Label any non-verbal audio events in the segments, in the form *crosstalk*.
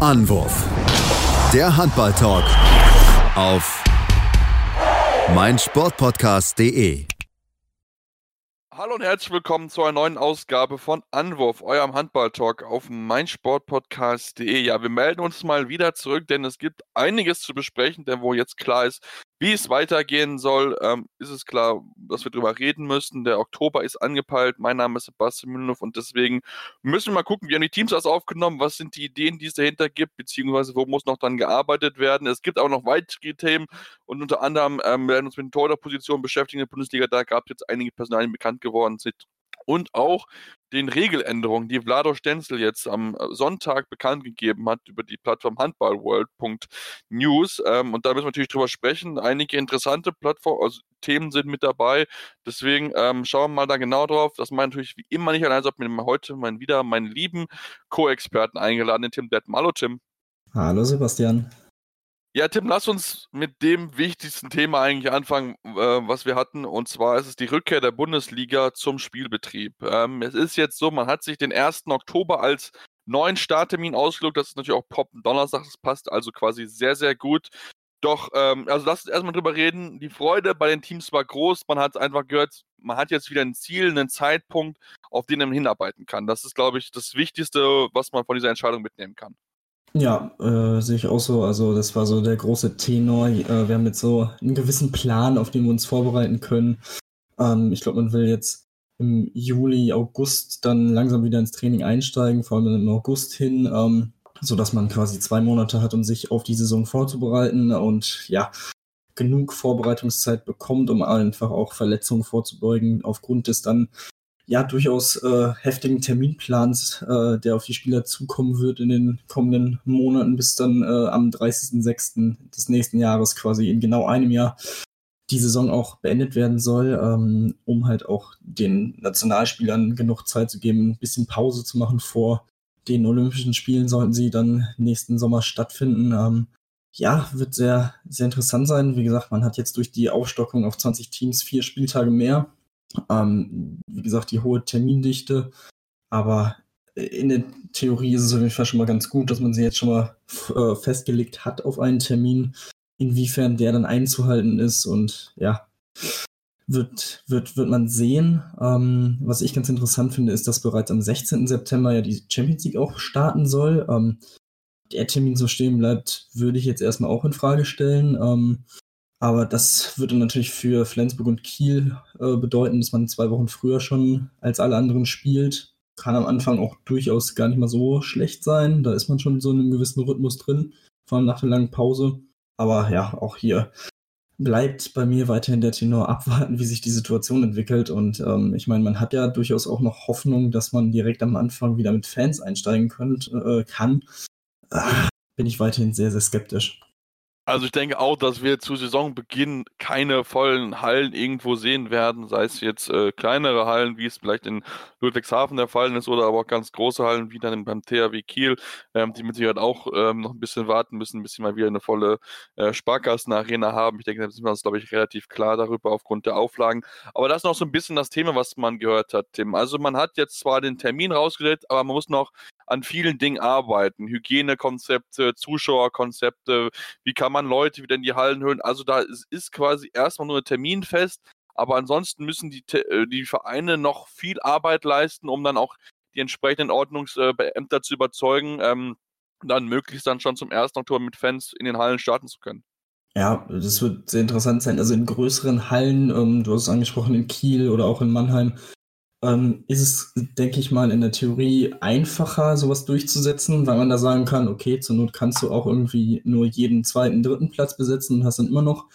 Anwurf. Der Handball-Talk auf meinsportpodcast.de. Hallo und herzlich willkommen zu einer neuen Ausgabe von Anwurf, eurem Handball-Talk auf meinsportpodcast.de. Ja, wir melden uns mal wieder zurück, denn es gibt einiges zu besprechen, denn wo jetzt klar ist, wie es weitergehen soll, ähm, ist es klar, dass wir darüber reden müssen. Der Oktober ist angepeilt. Mein Name ist Sebastian Mühlenhoff und deswegen müssen wir mal gucken, wie haben die Teams das aufgenommen, was sind die Ideen, die es dahinter gibt, beziehungsweise wo muss noch dann gearbeitet werden. Es gibt auch noch weitere Themen und unter anderem ähm, werden uns mit den Torhüterpositionen beschäftigen in der Bundesliga. Da gab es jetzt einige Personalien bekannt geworden sind und auch den Regeländerungen, die Vlado Stenzel jetzt am äh, Sonntag bekannt gegeben hat über die Plattform handballworld.news. Ähm, und da müssen wir natürlich drüber sprechen. Einige interessante Plattform, also Themen sind mit dabei. Deswegen ähm, schauen wir mal da genau drauf. Das meine natürlich wie immer nicht allein, sondern heute mein, wieder meinen lieben Co-Experten eingeladen, den Tim Detm. Hallo Tim. Hallo Sebastian. Ja, Tim, lass uns mit dem wichtigsten Thema eigentlich anfangen, äh, was wir hatten. Und zwar ist es die Rückkehr der Bundesliga zum Spielbetrieb. Ähm, es ist jetzt so, man hat sich den 1. Oktober als neuen Starttermin ausgelegt. Das ist natürlich auch Pop Donnerstag, das passt also quasi sehr, sehr gut. Doch, ähm, also lass uns erstmal drüber reden. Die Freude bei den Teams war groß. Man hat einfach gehört, man hat jetzt wieder ein Ziel, einen Zeitpunkt, auf den man hinarbeiten kann. Das ist, glaube ich, das Wichtigste, was man von dieser Entscheidung mitnehmen kann. Ja, äh, sehe ich auch so. Also das war so der große Tenor. Äh, wir haben jetzt so einen gewissen Plan, auf den wir uns vorbereiten können. Ähm, ich glaube, man will jetzt im Juli, August dann langsam wieder ins Training einsteigen, vor allem im August hin, ähm, so dass man quasi zwei Monate hat, um sich auf die Saison vorzubereiten und ja, genug Vorbereitungszeit bekommt, um einfach auch Verletzungen vorzubeugen, aufgrund des dann ja durchaus äh, heftigen Terminplans, äh, der auf die Spieler zukommen wird in den kommenden Monaten, bis dann äh, am 30.06. des nächsten Jahres quasi in genau einem Jahr die Saison auch beendet werden soll, ähm, um halt auch den Nationalspielern genug Zeit zu geben, ein bisschen Pause zu machen vor den Olympischen Spielen, sollten sie dann nächsten Sommer stattfinden. Ähm, ja, wird sehr, sehr interessant sein. Wie gesagt, man hat jetzt durch die Aufstockung auf 20 Teams vier Spieltage mehr ähm, wie gesagt, die hohe Termindichte. Aber in der Theorie ist es auf jeden Fall schon mal ganz gut, dass man sie jetzt schon mal äh, festgelegt hat auf einen Termin, inwiefern der dann einzuhalten ist. Und ja, wird, wird, wird man sehen. Ähm, was ich ganz interessant finde, ist, dass bereits am 16. September ja die Champions League auch starten soll. Ähm, der Termin so stehen bleibt, würde ich jetzt erstmal auch in Frage stellen. Ähm, aber das würde natürlich für Flensburg und Kiel äh, bedeuten, dass man zwei Wochen früher schon als alle anderen spielt. Kann am Anfang auch durchaus gar nicht mal so schlecht sein. Da ist man schon so in einem gewissen Rhythmus drin, vor allem nach der langen Pause. Aber ja, auch hier bleibt bei mir weiterhin der Tenor abwarten, wie sich die Situation entwickelt. Und ähm, ich meine, man hat ja durchaus auch noch Hoffnung, dass man direkt am Anfang wieder mit Fans einsteigen könnt, äh, kann. Ah, bin ich weiterhin sehr, sehr skeptisch. Also ich denke auch, dass wir zu Saisonbeginn keine vollen Hallen irgendwo sehen werden, sei es jetzt äh, kleinere Hallen, wie es vielleicht in Ludwigshafen der Fall ist, oder aber auch ganz große Hallen, wie dann beim THW Kiel, ähm, die mit Sicherheit auch ähm, noch ein bisschen warten müssen, bis sie mal wieder eine volle äh, Sparkassenarena haben. Ich denke, da sind wir uns, glaube ich, relativ klar darüber aufgrund der Auflagen. Aber das ist noch so ein bisschen das Thema, was man gehört hat, Tim. Also man hat jetzt zwar den Termin rausgesetzt, aber man muss noch an vielen Dingen arbeiten. Hygienekonzepte, Zuschauerkonzepte, wie kann man Leute wieder in die Hallen hören. Also da ist quasi erstmal nur ein Termin fest, aber ansonsten müssen die, äh, die Vereine noch viel Arbeit leisten, um dann auch die entsprechenden Ordnungsämter zu überzeugen, ähm, dann möglichst dann schon zum 1. Oktober mit Fans in den Hallen starten zu können. Ja, das wird sehr interessant sein. Also in größeren Hallen, ähm, du hast es angesprochen, in Kiel oder auch in Mannheim, ähm, ist es, denke ich mal, in der Theorie einfacher, sowas durchzusetzen, weil man da sagen kann, okay, zur Not kannst du auch irgendwie nur jeden zweiten, dritten Platz besetzen und hast dann immer noch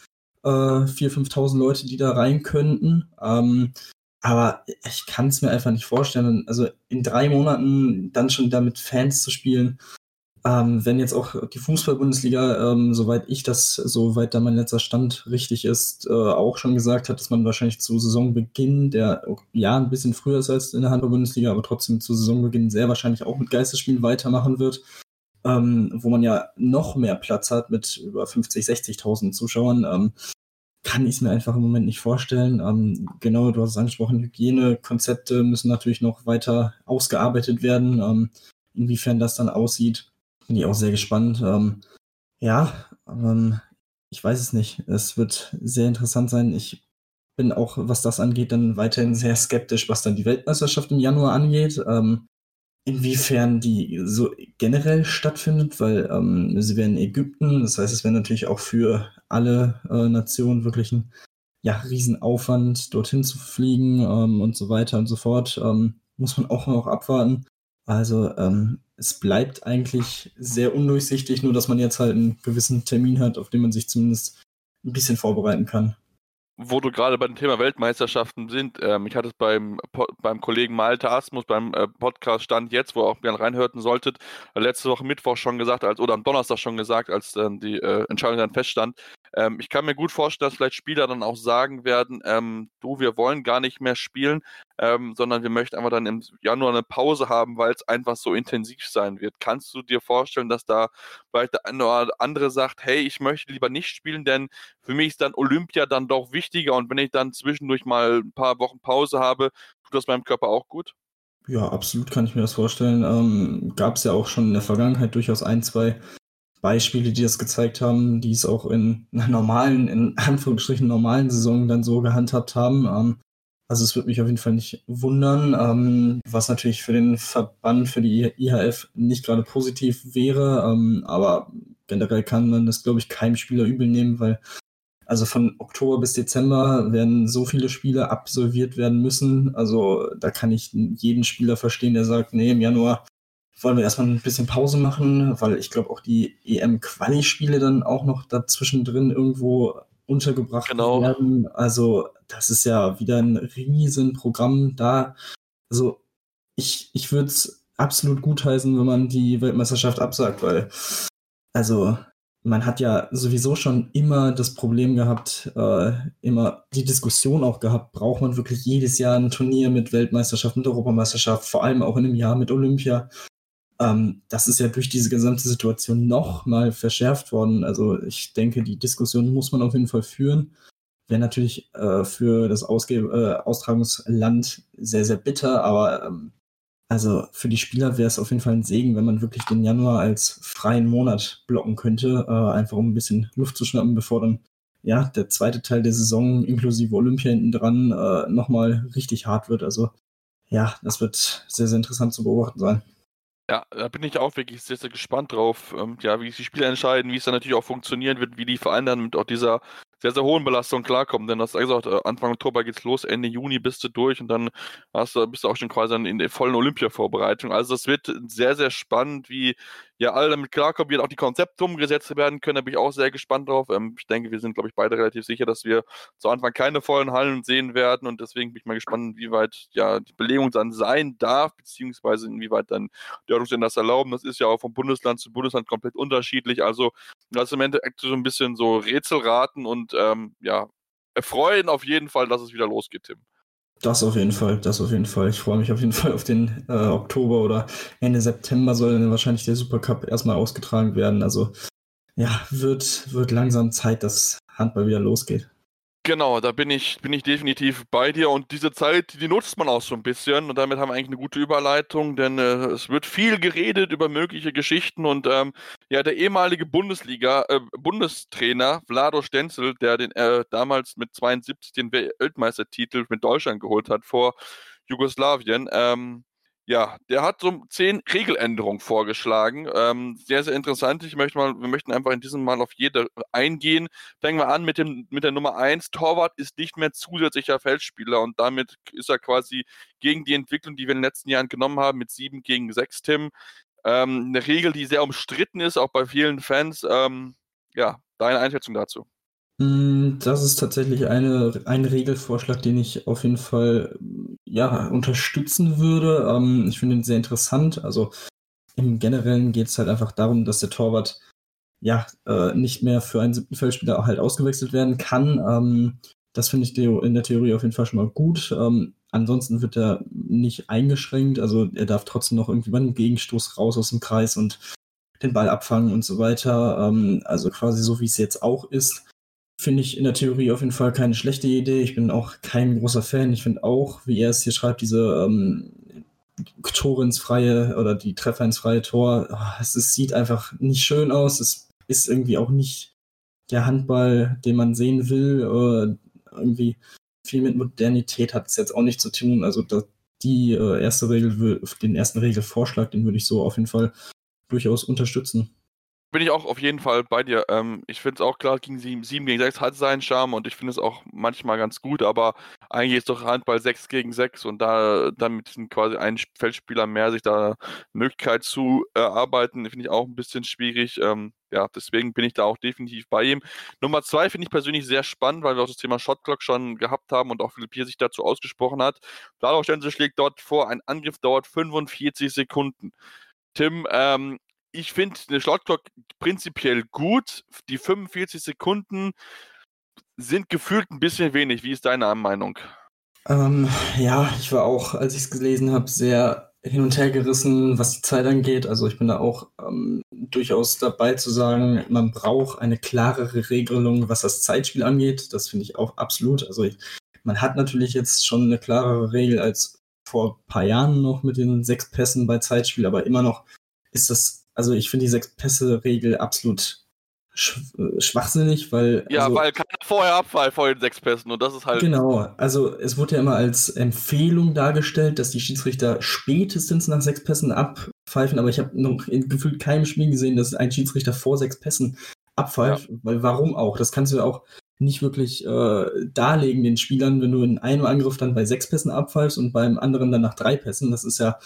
äh, 4.000, 5.000 Leute, die da rein könnten. Ähm, aber ich kann es mir einfach nicht vorstellen. Also in drei Monaten dann schon da mit Fans zu spielen, ähm, wenn jetzt auch die Fußball-Bundesliga, ähm, soweit ich das, soweit da mein letzter Stand richtig ist, äh, auch schon gesagt hat, dass man wahrscheinlich zu Saisonbeginn, der ja ein bisschen früher ist als in der Handball-Bundesliga, aber trotzdem zu Saisonbeginn sehr wahrscheinlich auch mit Geisterspielen weitermachen wird, ähm, wo man ja noch mehr Platz hat mit über 50, 60.000 Zuschauern. Ähm, kann ich es mir einfach im Moment nicht vorstellen. Ähm, genau, du hast es angesprochen, Hygienekonzepte müssen natürlich noch weiter ausgearbeitet werden. Ähm, inwiefern das dann aussieht, bin ich auch sehr gespannt. Ähm, ja, ähm, ich weiß es nicht. Es wird sehr interessant sein. Ich bin auch, was das angeht, dann weiterhin sehr skeptisch, was dann die Weltmeisterschaft im Januar angeht. Ähm, inwiefern die so generell stattfindet, weil ähm, sie wären in Ägypten, das heißt, es wäre natürlich auch für alle äh, Nationen wirklich ein ja, Riesenaufwand, dorthin zu fliegen ähm, und so weiter und so fort. Ähm, muss man auch noch abwarten. Also ähm, es bleibt eigentlich sehr undurchsichtig, nur dass man jetzt halt einen gewissen Termin hat, auf den man sich zumindest ein bisschen vorbereiten kann wo du gerade beim Thema Weltmeisterschaften sind, ähm, ich hatte es beim, beim Kollegen Malte Asmus beim äh, Podcast Stand jetzt, wo ihr auch gerne reinhörten solltet, äh, letzte Woche Mittwoch schon gesagt, als, oder am Donnerstag schon gesagt, als dann die äh, Entscheidung dann feststand. Ähm, ich kann mir gut vorstellen, dass vielleicht Spieler dann auch sagen werden, ähm, du, wir wollen gar nicht mehr spielen, ähm, sondern wir möchten einfach dann im Januar eine Pause haben, weil es einfach so intensiv sein wird. Kannst du dir vorstellen, dass da vielleicht der eine oder andere sagt, hey, ich möchte lieber nicht spielen, denn für mich ist dann Olympia dann doch wichtiger und wenn ich dann zwischendurch mal ein paar Wochen Pause habe, tut das meinem Körper auch gut? Ja, absolut kann ich mir das vorstellen. Ähm, Gab es ja auch schon in der Vergangenheit durchaus ein, zwei Beispiele, die das gezeigt haben, die es auch in einer normalen, in Anführungsstrichen normalen Saison dann so gehandhabt haben. Ähm, also es würde mich auf jeden Fall nicht wundern, ähm, was natürlich für den Verband, für die IHF nicht gerade positiv wäre, ähm, aber generell kann man das, glaube ich, keinem Spieler übel nehmen, weil also von Oktober bis Dezember werden so viele Spiele absolviert werden müssen. Also da kann ich jeden Spieler verstehen, der sagt, nee, im Januar wollen wir erstmal ein bisschen Pause machen, weil ich glaube auch die EM-Quali-Spiele dann auch noch dazwischen drin irgendwo untergebracht genau. werden. Also das ist ja wieder ein riesen Programm da. Also ich, ich würde es absolut gutheißen, wenn man die Weltmeisterschaft absagt, weil also man hat ja sowieso schon immer das Problem gehabt, äh, immer die Diskussion auch gehabt, braucht man wirklich jedes Jahr ein Turnier mit Weltmeisterschaft, mit Europameisterschaft, vor allem auch in einem Jahr mit Olympia. Ähm, das ist ja durch diese gesamte Situation noch mal verschärft worden. Also ich denke, die Diskussion muss man auf jeden Fall führen. Wäre natürlich äh, für das Ausge äh, Austragungsland sehr, sehr bitter, aber ähm, also für die Spieler wäre es auf jeden Fall ein Segen, wenn man wirklich den Januar als freien Monat blocken könnte, äh, einfach um ein bisschen Luft zu schnappen, bevor dann ja der zweite Teil der Saison inklusive Olympia hinten dran äh, nochmal richtig hart wird. Also ja, das wird sehr, sehr interessant zu beobachten sein. Ja, da bin ich auch wirklich sehr, sehr gespannt drauf, ähm, ja, wie sich die Spieler entscheiden, wie es dann natürlich auch funktionieren wird, wie die Vereine dann mit auch dieser sehr, sehr hohen Belastung klarkommen. Denn das hast gesagt, äh, Anfang Oktober geht's los, Ende Juni bist du durch und dann hast du, bist du auch schon quasi in der vollen Olympia-Vorbereitung. Also das wird sehr, sehr spannend, wie ja alle damit klarkommen, wie auch die Konzepte umgesetzt werden können. Da bin ich auch sehr gespannt drauf. Ähm, ich denke, wir sind, glaube ich, beide relativ sicher, dass wir zu Anfang keine vollen Hallen sehen werden und deswegen bin ich mal gespannt, inwieweit ja die Belegung dann sein darf, beziehungsweise inwieweit dann die Ordnungsstellen das erlauben. Das ist ja auch vom Bundesland zu Bundesland komplett unterschiedlich. Also das ist im Endeffekt so ein bisschen so Rätselraten und ähm, ja, erfreuen auf jeden Fall, dass es wieder losgeht, Tim. Das auf jeden Fall, das auf jeden Fall. Ich freue mich auf jeden Fall auf den äh, Oktober oder Ende September soll dann wahrscheinlich der Supercup erstmal ausgetragen werden. Also ja, wird, wird langsam Zeit, dass Handball wieder losgeht. Genau, da bin ich, bin ich definitiv bei dir. Und diese Zeit, die nutzt man auch so ein bisschen. Und damit haben wir eigentlich eine gute Überleitung, denn äh, es wird viel geredet über mögliche Geschichten. Und ähm, ja, der ehemalige Bundesliga, äh, Bundestrainer Vlado Stenzel, der den äh, damals mit 72 den Weltmeistertitel mit Deutschland geholt hat vor Jugoslawien, ähm, ja, der hat so zehn Regeländerungen vorgeschlagen. Ähm, sehr, sehr interessant. Ich möchte mal, wir möchten einfach in diesem Mal auf jede eingehen. Fangen wir an mit, dem, mit der Nummer eins. Torwart ist nicht mehr zusätzlicher Feldspieler und damit ist er quasi gegen die Entwicklung, die wir in den letzten Jahren genommen haben, mit sieben gegen sechs Tim. Ähm, eine Regel, die sehr umstritten ist, auch bei vielen Fans. Ähm, ja, deine Einschätzung dazu. Hm, das ist tatsächlich eine, ein Regelvorschlag, den ich auf jeden Fall ja, unterstützen würde. Ähm, ich finde ihn sehr interessant. Also im Generellen geht es halt einfach darum, dass der Torwart ja äh, nicht mehr für einen siebten Feldspieler halt ausgewechselt werden kann. Ähm, das finde ich in der Theorie auf jeden Fall schon mal gut. Ähm, ansonsten wird er nicht eingeschränkt. Also er darf trotzdem noch irgendwie beim Gegenstoß raus aus dem Kreis und den Ball abfangen und so weiter. Ähm, also quasi so, wie es jetzt auch ist. Finde ich in der Theorie auf jeden Fall keine schlechte Idee. Ich bin auch kein großer Fan. Ich finde auch, wie er es hier schreibt, diese ähm, Tore ins freie oder die Treffer ins freie Tor. Ah, es, es sieht einfach nicht schön aus. Es ist irgendwie auch nicht der Handball, den man sehen will. Äh, irgendwie viel mit Modernität hat es jetzt auch nicht zu tun. Also das, die äh, erste Regel, den ersten Regelvorschlag, den würde ich so auf jeden Fall durchaus unterstützen bin ich auch auf jeden Fall bei dir. Ähm, ich finde es auch klar, gegen 7, 7 gegen 6 hat seinen Charme und ich finde es auch manchmal ganz gut, aber eigentlich ist doch Handball 6 gegen 6 und da dann mit quasi ein Feldspieler mehr sich da Möglichkeit zu erarbeiten, finde ich auch ein bisschen schwierig. Ähm, ja, deswegen bin ich da auch definitiv bei ihm. Nummer zwei finde ich persönlich sehr spannend, weil wir auch das Thema Shotclock schon gehabt haben und auch Philipp hier sich dazu ausgesprochen hat. Dadurch schlägt dort vor, ein Angriff dauert 45 Sekunden. Tim, ähm, ich finde eine Shotclock prinzipiell gut. Die 45 Sekunden sind gefühlt ein bisschen wenig. Wie ist deine Meinung? Ähm, ja, ich war auch, als ich es gelesen habe, sehr hin und her gerissen, was die Zeit angeht. Also ich bin da auch ähm, durchaus dabei zu sagen, man braucht eine klarere Regelung, was das Zeitspiel angeht. Das finde ich auch absolut. Also ich, man hat natürlich jetzt schon eine klarere Regel als vor ein paar Jahren noch mit den sechs Pässen bei Zeitspiel, aber immer noch ist das also ich finde die Sechs-Pässe-Regel absolut sch äh, schwachsinnig, weil. Ja, also, weil keiner vorher Abfall vor den sechs Pässen und das ist halt. Genau, also es wurde ja immer als Empfehlung dargestellt, dass die Schiedsrichter spätestens nach sechs Pässen abpfeifen, aber ich habe noch in gefühlt keinem Spiel gesehen, dass ein Schiedsrichter vor sechs Pässen abpfeift, ja. weil warum auch? Das kannst du ja auch nicht wirklich äh, darlegen den Spielern, wenn du in einem Angriff dann bei sechs Pässen abpfeifst und beim anderen dann nach drei Pässen. Das ist ja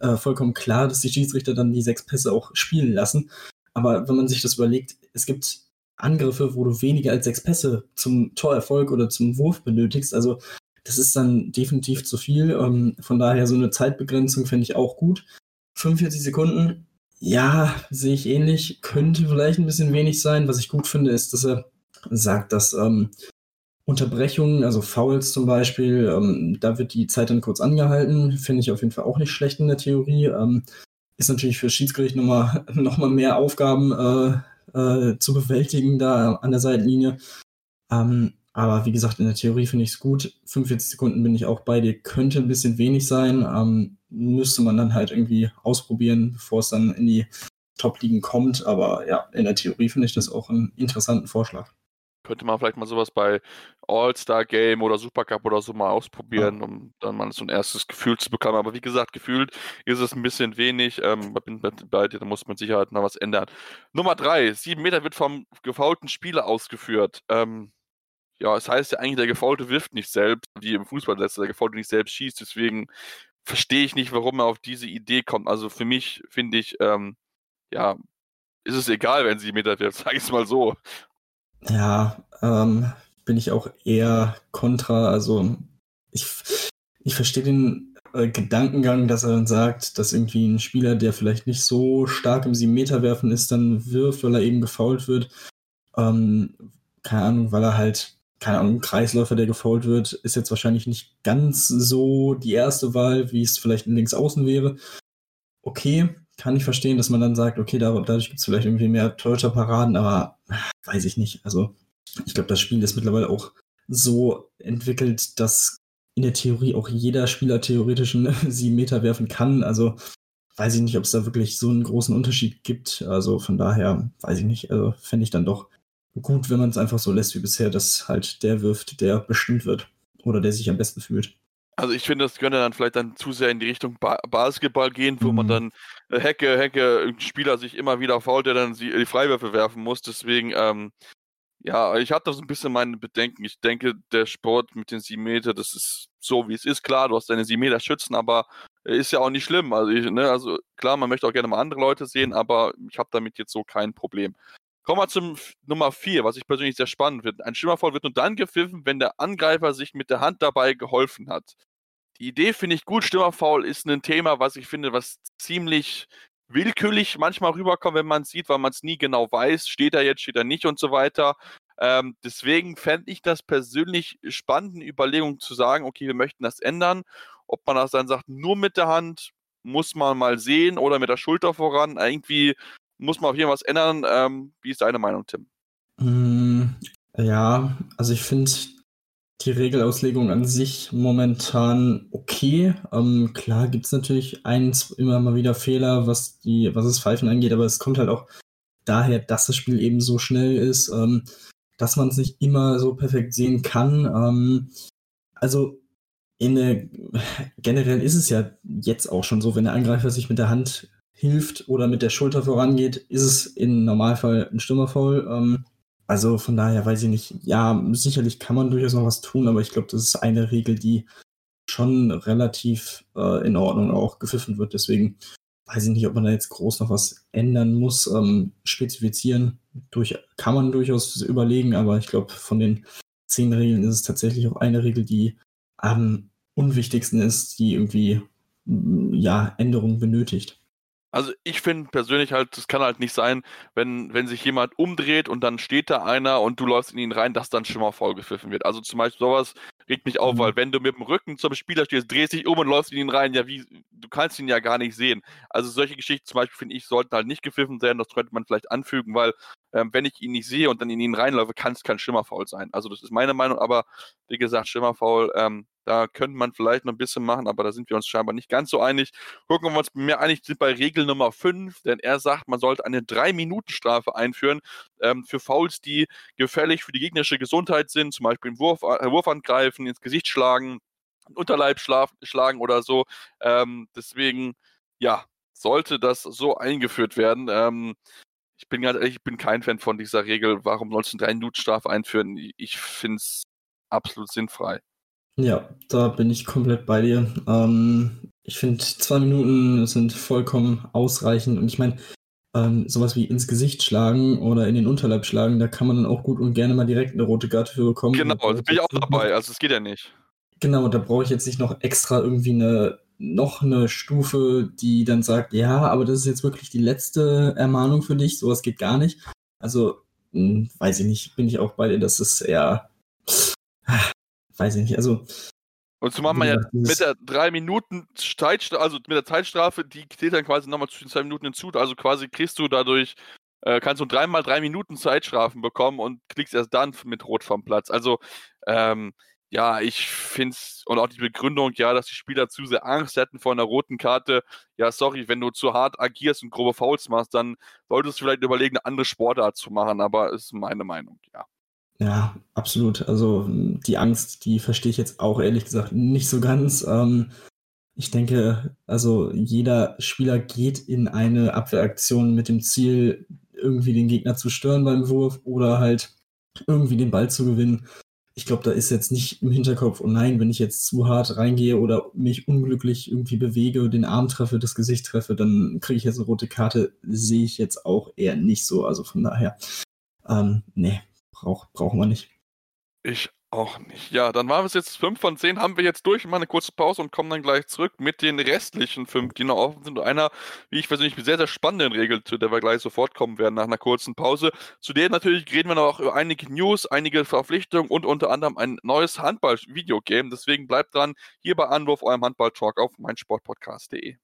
äh, vollkommen klar, dass die Schiedsrichter dann die sechs Pässe auch spielen lassen. Aber wenn man sich das überlegt, es gibt Angriffe, wo du weniger als sechs Pässe zum Torerfolg oder zum Wurf benötigst. Also das ist dann definitiv zu viel. Ähm, von daher so eine Zeitbegrenzung finde ich auch gut. 45 Sekunden, ja, sehe ich ähnlich. Könnte vielleicht ein bisschen wenig sein. Was ich gut finde, ist, dass er sagt, dass ähm, Unterbrechungen, also Fouls zum Beispiel, ähm, da wird die Zeit dann kurz angehalten. Finde ich auf jeden Fall auch nicht schlecht in der Theorie. Ähm, ist natürlich für Schiedsgericht nochmal *laughs* noch mal mehr Aufgaben äh, äh, zu bewältigen da an der Seitenlinie. Ähm, aber wie gesagt, in der Theorie finde ich es gut. 45 Sekunden bin ich auch bei dir. Könnte ein bisschen wenig sein. Ähm, müsste man dann halt irgendwie ausprobieren, bevor es dann in die Top-Ligen kommt. Aber ja, in der Theorie finde ich das auch einen interessanten Vorschlag könnte man vielleicht mal sowas bei All-Star Game oder Supercup oder so mal ausprobieren, um dann mal so ein erstes Gefühl zu bekommen. Aber wie gesagt, gefühlt ist es ein bisschen wenig. Ähm, bin bei dir, da muss man Sicherheit noch was ändern. Nummer drei, sieben Meter wird vom gefaulten Spieler ausgeführt. Ähm, ja, es heißt ja eigentlich, der Gefaulte wirft nicht selbst, wie im Fußball lässt der Gefaulte nicht selbst schießt. Deswegen verstehe ich nicht, warum er auf diese Idee kommt. Also für mich finde ich, ähm, ja, ist es egal, wenn sie Meter wirft, *laughs* sage ich es mal so. Ja, ähm, bin ich auch eher kontra. Also ich, ich verstehe den äh, Gedankengang, dass er dann sagt, dass irgendwie ein Spieler, der vielleicht nicht so stark im 7-Meter-Werfen ist, dann wirft, weil er eben gefault wird. Ähm, keine Ahnung, weil er halt, keine Ahnung, Kreisläufer, der gefault wird, ist jetzt wahrscheinlich nicht ganz so die erste Wahl, wie es vielleicht in Linksaußen wäre. Okay, kann ich verstehen, dass man dann sagt, okay, dadurch gibt es vielleicht irgendwie mehr Torhüter-Paraden, aber weiß ich nicht. Also ich glaube, das Spiel ist mittlerweile auch so entwickelt, dass in der Theorie auch jeder Spieler theoretisch einen *laughs* 7 Meter werfen kann. Also weiß ich nicht, ob es da wirklich so einen großen Unterschied gibt. Also von daher weiß ich nicht. Also fände ich dann doch gut, wenn man es einfach so lässt wie bisher, dass halt der wirft, der bestimmt wird oder der sich am besten fühlt. Also ich finde, das könnte dann vielleicht dann zu sehr in die Richtung ba Basketball gehen, wo mhm. man dann äh, Hecke, Hecke, Spieler sich immer wieder fault, der dann die Freiwürfe werfen muss. Deswegen, ähm, ja, ich hatte so ein bisschen meine Bedenken. Ich denke, der Sport mit den 7 Meter, das ist so, wie es ist. Klar, du hast deine 7 Meter Schützen, aber ist ja auch nicht schlimm. Also, ich, ne, also klar, man möchte auch gerne mal andere Leute sehen, aber ich habe damit jetzt so kein Problem. Kommen wir zum Nummer 4, was ich persönlich sehr spannend finde. Ein Schimmerfall wird nur dann gepfiffen, wenn der Angreifer sich mit der Hand dabei geholfen hat. Die Idee finde ich gut. Stimmerfaul ist ein Thema, was ich finde, was ziemlich willkürlich manchmal rüberkommt, wenn man es sieht, weil man es nie genau weiß, steht er jetzt, steht er nicht und so weiter. Ähm, deswegen fände ich das persönlich spannend, eine Überlegung zu sagen, okay, wir möchten das ändern. Ob man das dann sagt, nur mit der Hand, muss man mal sehen oder mit der Schulter voran. Irgendwie muss man auf jeden Fall was ändern. Ähm, wie ist deine Meinung, Tim? Mm, ja, also ich finde, die Regelauslegung an sich momentan okay. Ähm, klar gibt es natürlich eins immer mal wieder Fehler, was die, was das Pfeifen angeht, aber es kommt halt auch daher, dass das Spiel eben so schnell ist, ähm, dass man es nicht immer so perfekt sehen kann. Ähm, also in der, generell ist es ja jetzt auch schon so, wenn der Angreifer sich mit der Hand hilft oder mit der Schulter vorangeht, ist es im Normalfall ein Stürmerfoul. Ähm, also von daher weiß ich nicht, ja, sicherlich kann man durchaus noch was tun, aber ich glaube, das ist eine Regel, die schon relativ äh, in Ordnung auch gepfiffen wird. Deswegen weiß ich nicht, ob man da jetzt groß noch was ändern muss. Ähm, spezifizieren durch, kann man durchaus überlegen, aber ich glaube, von den zehn Regeln ist es tatsächlich auch eine Regel, die am unwichtigsten ist, die irgendwie ja, Änderungen benötigt. Also ich finde persönlich halt, es kann halt nicht sein, wenn, wenn sich jemand umdreht und dann steht da einer und du läufst in ihn rein, dass dann schon mal vollgepfiffen wird. Also zum Beispiel sowas regt mich auf, mhm. weil wenn du mit dem Rücken zum Spieler stehst, drehst dich um und läufst in ihn rein, ja wie, du kannst ihn ja gar nicht sehen. Also solche Geschichten zum Beispiel finde ich, sollten halt nicht gepfiffen werden, das könnte man vielleicht anfügen, weil ähm, wenn ich ihn nicht sehe und dann in ihn reinläufe, kann es kein Schimmerfaul sein. Also das ist meine Meinung, aber wie gesagt, Schimmerfaul, ähm, da könnte man vielleicht noch ein bisschen machen, aber da sind wir uns scheinbar nicht ganz so einig. Gucken wir uns mehr einig sind bei Regel Nummer 5, denn er sagt, man sollte eine 3-Minuten-Strafe einführen ähm, für Fouls, die gefährlich für die gegnerische Gesundheit sind, zum Beispiel Wurf, äh, Wurf angreifen, ins Gesicht schlagen, Unterleib schlagen oder so. Ähm, deswegen, ja, sollte das so eingeführt werden. Ähm, ich bin ganz ehrlich, ich bin kein Fan von dieser Regel. Warum sollst du eine 3-Minuten-Strafe einführen? Ich finde es absolut sinnfrei. Ja, da bin ich komplett bei dir. Ähm, ich finde, zwei Minuten sind vollkommen ausreichend. Und ich meine, ähm, sowas wie ins Gesicht schlagen oder in den Unterleib schlagen, da kann man dann auch gut und gerne mal direkt eine rote Karte für bekommen. Genau, da bin ich auch dabei. Also, es geht ja nicht. Genau, da brauche ich jetzt nicht noch extra irgendwie eine noch eine Stufe, die dann sagt, ja, aber das ist jetzt wirklich die letzte Ermahnung für dich, sowas geht gar nicht. Also, mh, hm, weiß ich nicht, bin ich auch bei dir, dass es eher weiß ich nicht, also. Und zumal man ja mit der drei Minuten Zeitstrafe, also mit der Zeitstrafe, die zählt dann quasi nochmal zwischen zwei Minuten hinzu. Also quasi kriegst du dadurch, äh, kannst du dreimal drei Minuten Zeitstrafen bekommen und klickst erst dann mit Rot vom Platz. Also, ähm, ja, ich finde es, und auch die Begründung, ja, dass die Spieler zu sehr Angst hätten vor einer roten Karte. Ja, sorry, wenn du zu hart agierst und grobe Fouls machst, dann solltest du vielleicht überlegen, eine andere Sportart zu machen, aber ist meine Meinung, ja. Ja, absolut. Also die Angst, die verstehe ich jetzt auch ehrlich gesagt nicht so ganz. Ähm, ich denke, also jeder Spieler geht in eine Abwehraktion mit dem Ziel, irgendwie den Gegner zu stören beim Wurf oder halt irgendwie den Ball zu gewinnen. Ich glaube, da ist jetzt nicht im Hinterkopf, oh nein, wenn ich jetzt zu hart reingehe oder mich unglücklich irgendwie bewege, den Arm treffe, das Gesicht treffe, dann kriege ich jetzt eine rote Karte. Sehe ich jetzt auch eher nicht so. Also von daher, ähm, nee, brauch, brauchen wir nicht. Ich auch nicht. Ja, dann waren es jetzt 5 von 10, haben wir jetzt durch, mal eine kurze Pause und kommen dann gleich zurück mit den restlichen 5, die noch offen sind. Und einer, wie ich persönlich, sehr, sehr spannenden Regel, zu der wir gleich sofort kommen werden nach einer kurzen Pause. Zudem natürlich reden wir noch über einige News, einige Verpflichtungen und unter anderem ein neues Handball-Videogame. Deswegen bleibt dran, hier bei Anwurf, eurem Handball-Talk auf meinsportpodcast.de.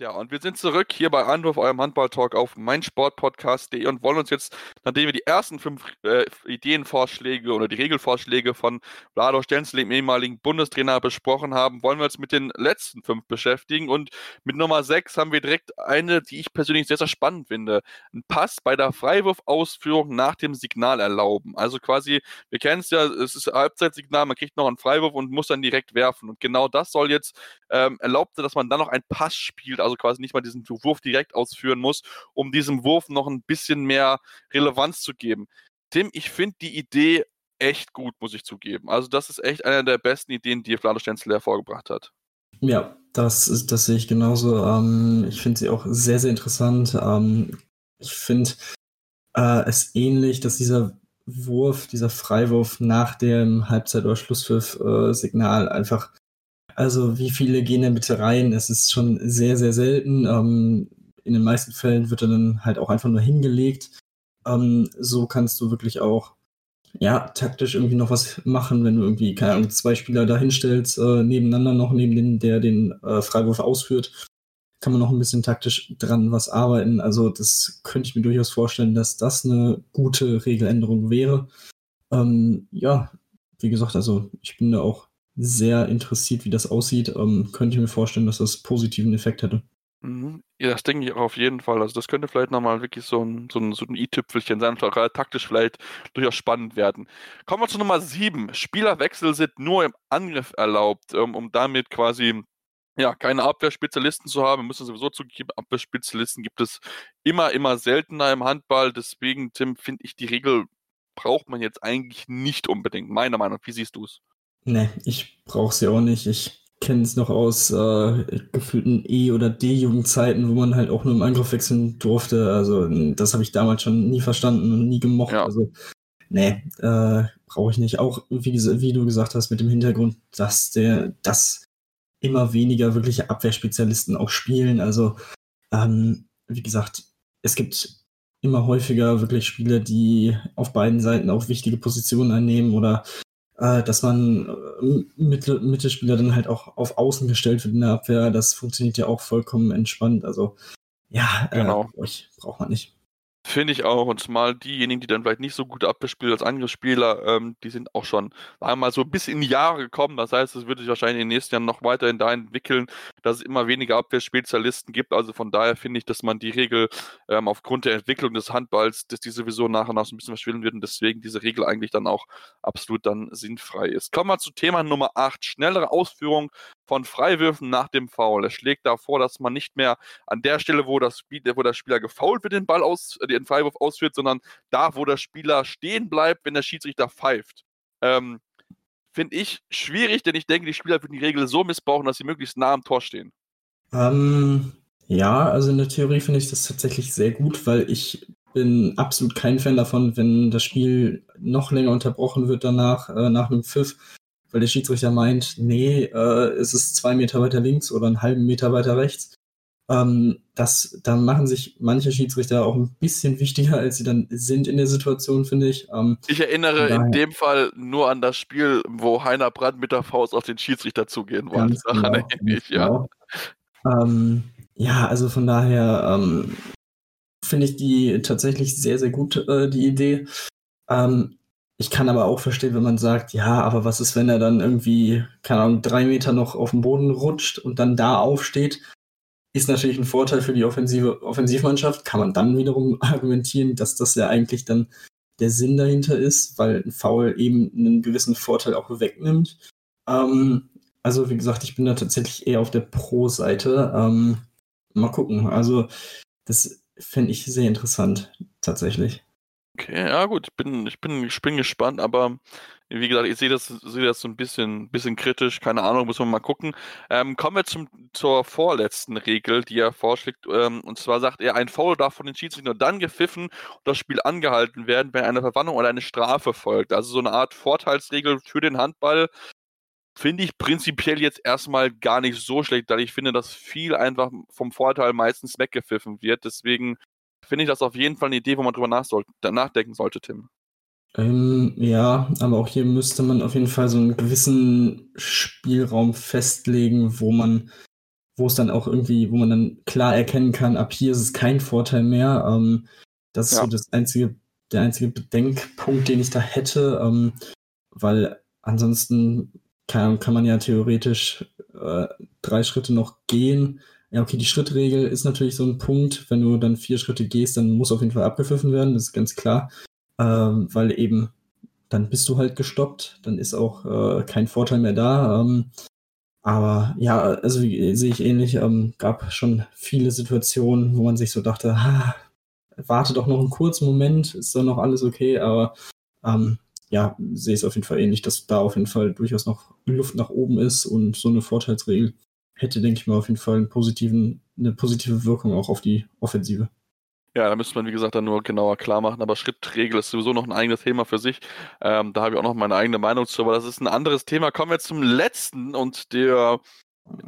Ja, und wir sind zurück hier bei Anruf, eurem Handball-Talk auf meinsportpodcast.de und wollen uns jetzt, nachdem wir die ersten fünf äh, Ideenvorschläge oder die Regelvorschläge von Vlado Stenzel, dem ehemaligen Bundestrainer, besprochen haben, wollen wir uns mit den letzten fünf beschäftigen. Und mit Nummer sechs haben wir direkt eine, die ich persönlich sehr, sehr spannend finde. Ein Pass bei der Freiwurfausführung nach dem Signal erlauben. Also quasi, wir kennen es ja, es ist Halbzeitsignal, man kriegt noch einen Freiwurf und muss dann direkt werfen. Und genau das soll jetzt ähm, erlaubt, dass man dann noch einen Pass spielt. Also also quasi nicht mal diesen Wurf direkt ausführen muss, um diesem Wurf noch ein bisschen mehr Relevanz zu geben. Tim, ich finde die Idee echt gut, muss ich zugeben. Also das ist echt eine der besten Ideen, die Vlado Stenzel hervorgebracht hat. Ja, das, ist, das sehe ich genauso. Ähm, ich finde sie auch sehr, sehr interessant. Ähm, ich finde äh, es ähnlich, dass dieser Wurf, dieser Freiwurf nach dem Halbzeit- oder Schlusspfiff-Signal äh, einfach also wie viele gehen denn bitte rein? Es ist schon sehr, sehr selten. Ähm, in den meisten Fällen wird er dann halt auch einfach nur hingelegt. Ähm, so kannst du wirklich auch ja, taktisch irgendwie noch was machen, wenn du irgendwie, keine Ahnung, zwei Spieler da hinstellst, äh, nebeneinander noch, neben den, der den äh, Freiwurf ausführt, kann man noch ein bisschen taktisch dran was arbeiten. Also das könnte ich mir durchaus vorstellen, dass das eine gute Regeländerung wäre. Ähm, ja, wie gesagt, also ich bin da auch sehr interessiert, wie das aussieht. Ähm, könnte ich mir vorstellen, dass das positiven Effekt hätte. Mhm. Ja, das denke ich auch auf jeden Fall. Also das könnte vielleicht nochmal wirklich so ein, so ein, so ein i-Tüpfelchen sein, taktisch vielleicht durchaus spannend werden. Kommen wir zu Nummer 7. Spielerwechsel sind nur im Angriff erlaubt, um, um damit quasi ja, keine Abwehrspezialisten zu haben. Wir müssen sowieso zugeben, Abwehrspezialisten gibt es immer, immer seltener im Handball. Deswegen, Tim, finde ich, die Regel braucht man jetzt eigentlich nicht unbedingt. Meiner Meinung nach. Wie siehst du es? Nee, ich brauche sie auch nicht. Ich kenne es noch aus äh, gefühlten E- oder D-Jugendzeiten, wo man halt auch nur im Angriff wechseln durfte. Also das habe ich damals schon nie verstanden und nie gemocht. Ja. Also nee, äh, brauche ich nicht. Auch wie, wie, du gesagt hast, mit dem Hintergrund, dass der, dass immer weniger wirkliche Abwehrspezialisten auch spielen. Also ähm, wie gesagt, es gibt immer häufiger wirklich Spieler, die auf beiden Seiten auch wichtige Positionen einnehmen oder äh, dass man äh, Mittel, Mittelspieler dann halt auch auf Außen gestellt wird in der Abwehr. Das funktioniert ja auch vollkommen entspannt. Also ja, äh, genau. äh, braucht man nicht. Finde ich auch. Und zumal diejenigen, die dann vielleicht nicht so gut abgespielt als andere Spieler, ähm, die sind auch schon einmal so bis in die Jahre gekommen. Das heißt, es wird sich wahrscheinlich in den nächsten Jahren noch weiterhin dahin entwickeln, dass es immer weniger Abwehrspezialisten gibt. Also von daher finde ich, dass man die Regel ähm, aufgrund der Entwicklung des Handballs, dass die sowieso nach und nach so ein bisschen verschwinden wird und deswegen diese Regel eigentlich dann auch absolut dann sinnfrei ist. Kommen wir zu Thema Nummer 8. Schnellere Ausführung von Freiwürfen nach dem Foul. Er schlägt da vor, dass man nicht mehr an der Stelle, wo, das wo der Spieler gefoult wird, den Ball aus, äh, den Freiwurf ausführt, sondern da, wo der Spieler stehen bleibt, wenn der Schiedsrichter pfeift. Ähm, Finde ich schwierig, denn ich denke, die Spieler würden die Regel so missbrauchen, dass sie möglichst nah am Tor stehen. Ähm, ja, also in der Theorie finde ich das tatsächlich sehr gut, weil ich bin absolut kein Fan davon, wenn das Spiel noch länger unterbrochen wird danach, äh, nach einem Pfiff, weil der Schiedsrichter meint, nee, äh, es ist zwei Meter weiter links oder einen halben Meter weiter rechts. Ähm, das, da machen sich manche Schiedsrichter auch ein bisschen wichtiger, als sie dann sind in der Situation, finde ich. Ähm, ich erinnere in dem Fall nur an das Spiel, wo Heiner Brandt mit der Faust auf den Schiedsrichter zugehen wollte. *laughs* Genau, ich, ja. Genau. Ähm, ja, also von daher ähm, finde ich die tatsächlich sehr, sehr gut, äh, die Idee. Ähm, ich kann aber auch verstehen, wenn man sagt, ja, aber was ist, wenn er dann irgendwie, keine Ahnung, drei Meter noch auf dem Boden rutscht und dann da aufsteht? Ist natürlich ein Vorteil für die offensive Offensivmannschaft. Kann man dann wiederum *laughs* argumentieren, dass das ja eigentlich dann der Sinn dahinter ist, weil ein Foul eben einen gewissen Vorteil auch wegnimmt. Ähm, also, wie gesagt, ich bin da tatsächlich eher auf der Pro-Seite. Ähm, mal gucken. Also, das fände ich sehr interessant, tatsächlich. Okay, ja gut, ich bin, ich bin, ich bin gespannt, aber wie gesagt, ich sehe das, sehe das so ein bisschen, bisschen kritisch, keine Ahnung, muss man mal gucken. Ähm, kommen wir zum, zur vorletzten Regel, die er vorschlägt. Ähm, und zwar sagt er, ein Foul darf von den Schiedsrichtern nur dann gepfiffen und das Spiel angehalten werden, wenn eine Verwandlung oder eine Strafe folgt. Also so eine Art Vorteilsregel für den Handball. Finde ich prinzipiell jetzt erstmal gar nicht so schlecht, weil ich finde, dass viel einfach vom Vorteil meistens weggepfiffen wird. Deswegen finde ich das auf jeden Fall eine Idee, wo man drüber nachdenken sollte, Tim. Ähm, ja, aber auch hier müsste man auf jeden Fall so einen gewissen Spielraum festlegen, wo man, wo es dann auch irgendwie, wo man dann klar erkennen kann, ab hier ist es kein Vorteil mehr. Ähm, das ist ja. so das einzige, der einzige Bedenkpunkt, den ich da hätte, ähm, weil ansonsten kann, kann man ja theoretisch äh, drei Schritte noch gehen ja, okay, die Schrittregel ist natürlich so ein Punkt. Wenn du dann vier Schritte gehst, dann muss auf jeden Fall abgepfiffen werden, das ist ganz klar. Ähm, weil eben, dann bist du halt gestoppt, dann ist auch äh, kein Vorteil mehr da. Ähm, aber ja, also sehe ich ähnlich, ähm, gab schon viele Situationen, wo man sich so dachte, ah, warte doch noch einen kurzen Moment, ist doch noch alles okay, aber ähm, ja, sehe ich es auf jeden Fall ähnlich, dass da auf jeden Fall durchaus noch Luft nach oben ist und so eine Vorteilsregel hätte, denke ich mal, auf jeden Fall eine positive Wirkung auch auf die Offensive. Ja, da müsste man, wie gesagt, dann nur genauer klar machen. Aber Schrittregel ist sowieso noch ein eigenes Thema für sich. Ähm, da habe ich auch noch meine eigene Meinung zu, aber das ist ein anderes Thema. Kommen wir zum letzten und der,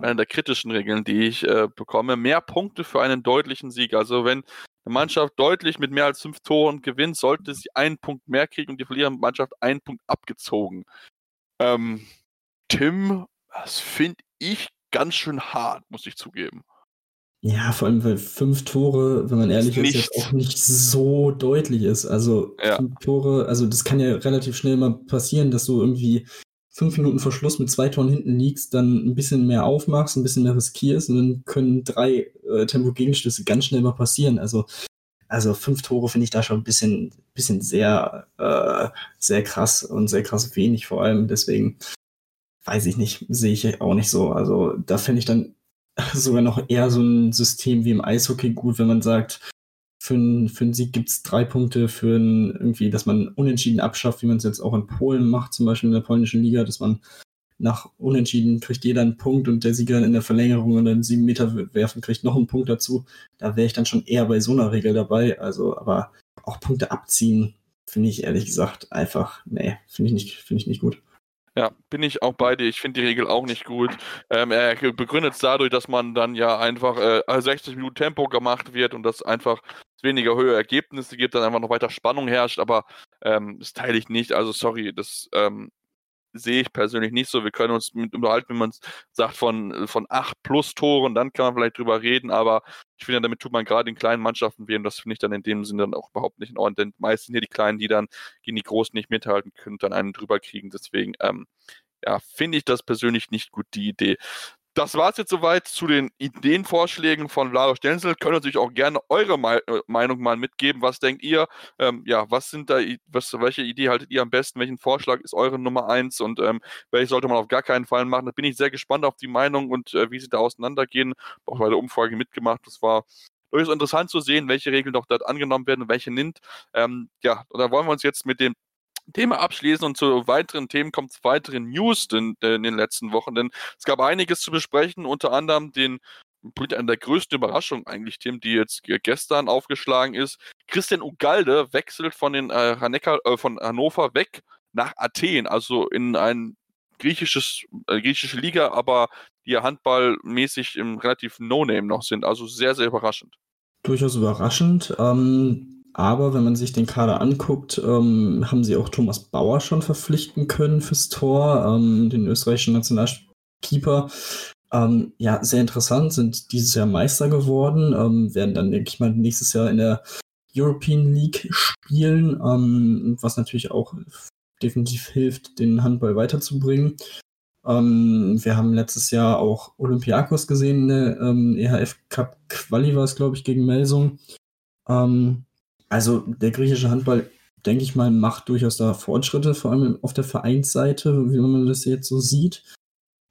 einer der kritischen Regeln, die ich äh, bekomme. Mehr Punkte für einen deutlichen Sieg. Also wenn eine Mannschaft deutlich mit mehr als fünf Toren gewinnt, sollte sie einen Punkt mehr kriegen und die verlierende Mannschaft einen Punkt abgezogen. Ähm, Tim, das finde ich ganz schön hart, muss ich zugeben. Ja, vor allem, weil fünf Tore, wenn man ehrlich ist, jetzt auch nicht so deutlich ist. Also ja. fünf Tore, also das kann ja relativ schnell mal passieren, dass du irgendwie fünf Minuten vor Schluss mit zwei Toren hinten liegst, dann ein bisschen mehr aufmachst, ein bisschen mehr riskierst und dann können drei äh, Tempo-Gegenstöße ganz schnell mal passieren. Also, also fünf Tore finde ich da schon ein bisschen, bisschen sehr, äh, sehr krass und sehr krass wenig vor allem. Deswegen weiß ich nicht, sehe ich auch nicht so. Also da finde ich dann *laughs* sogar noch eher so ein System wie im Eishockey gut, wenn man sagt, für einen, für einen Sieg gibt es drei Punkte, für einen, irgendwie, dass man unentschieden abschafft, wie man es jetzt auch in Polen macht, zum Beispiel in der polnischen Liga, dass man nach Unentschieden kriegt jeder einen Punkt und der Sieger in der Verlängerung oder in sieben Meter werfen kriegt noch einen Punkt dazu. Da wäre ich dann schon eher bei so einer Regel dabei. Also, aber auch Punkte abziehen, finde ich ehrlich gesagt einfach, nee, finde ich nicht, finde ich nicht gut. Ja, bin ich auch bei dir. Ich finde die Regel auch nicht gut. Ähm, er begründet es dadurch, dass man dann ja einfach äh, 60 Minuten Tempo gemacht wird und das einfach weniger höhere Ergebnisse gibt, dann einfach noch weiter Spannung herrscht, aber ähm, das teile ich nicht. Also sorry, das ähm, sehe ich persönlich nicht so. Wir können uns mit unterhalten, wenn man sagt von, von acht plus Toren, dann kann man vielleicht drüber reden, aber ich finde, damit tut man gerade in kleinen Mannschaften weh und das finde ich dann in dem Sinne dann auch überhaupt nicht in Ordnung, denn meistens sind hier die Kleinen, die dann gegen die Großen nicht mithalten können, dann einen drüber kriegen. Deswegen, ähm, ja, finde ich das persönlich nicht gut, die Idee. Das war es jetzt soweit zu den Ideenvorschlägen von Lara Stenzel. Könnt ihr natürlich auch gerne eure äh, Meinung mal mitgeben. Was denkt ihr? Ähm, ja, was sind da, was, welche Idee haltet ihr am besten? Welchen Vorschlag ist eure Nummer eins und ähm, welche sollte man auf gar keinen Fall machen? Da bin ich sehr gespannt auf die Meinung und äh, wie sie da auseinandergehen. Auch bei der Umfrage mitgemacht. Das war durchaus interessant zu sehen, welche Regeln doch dort angenommen werden und welche nimmt. Ähm, ja, und da wollen wir uns jetzt mit dem Thema abschließen und zu weiteren Themen kommt es weitere News in, in, den letzten Wochen, denn es gab einiges zu besprechen, unter anderem den eine der größten Überraschungen eigentlich, Tim, die jetzt gestern aufgeschlagen ist. Christian Ugalde wechselt von den äh, Hanecker, äh, von Hannover weg nach Athen, also in ein griechisches, äh, griechische Liga, aber die handballmäßig im relativ No-Name noch sind. Also sehr, sehr überraschend. Durchaus überraschend. Ähm, aber wenn man sich den Kader anguckt, ähm, haben sie auch Thomas Bauer schon verpflichten können fürs Tor, ähm, den österreichischen Nationalkeeper. Ähm, ja, sehr interessant, sind dieses Jahr Meister geworden, ähm, werden dann, denke ich mal, nächstes Jahr in der European League spielen, ähm, was natürlich auch definitiv hilft, den Handball weiterzubringen. Ähm, wir haben letztes Jahr auch Olympiakos gesehen, ne, EHF Cup Quali war es, glaube ich, gegen Melsung. Ähm, also der griechische Handball, denke ich mal, macht durchaus da Fortschritte, vor allem auf der Vereinsseite, wie man das jetzt so sieht.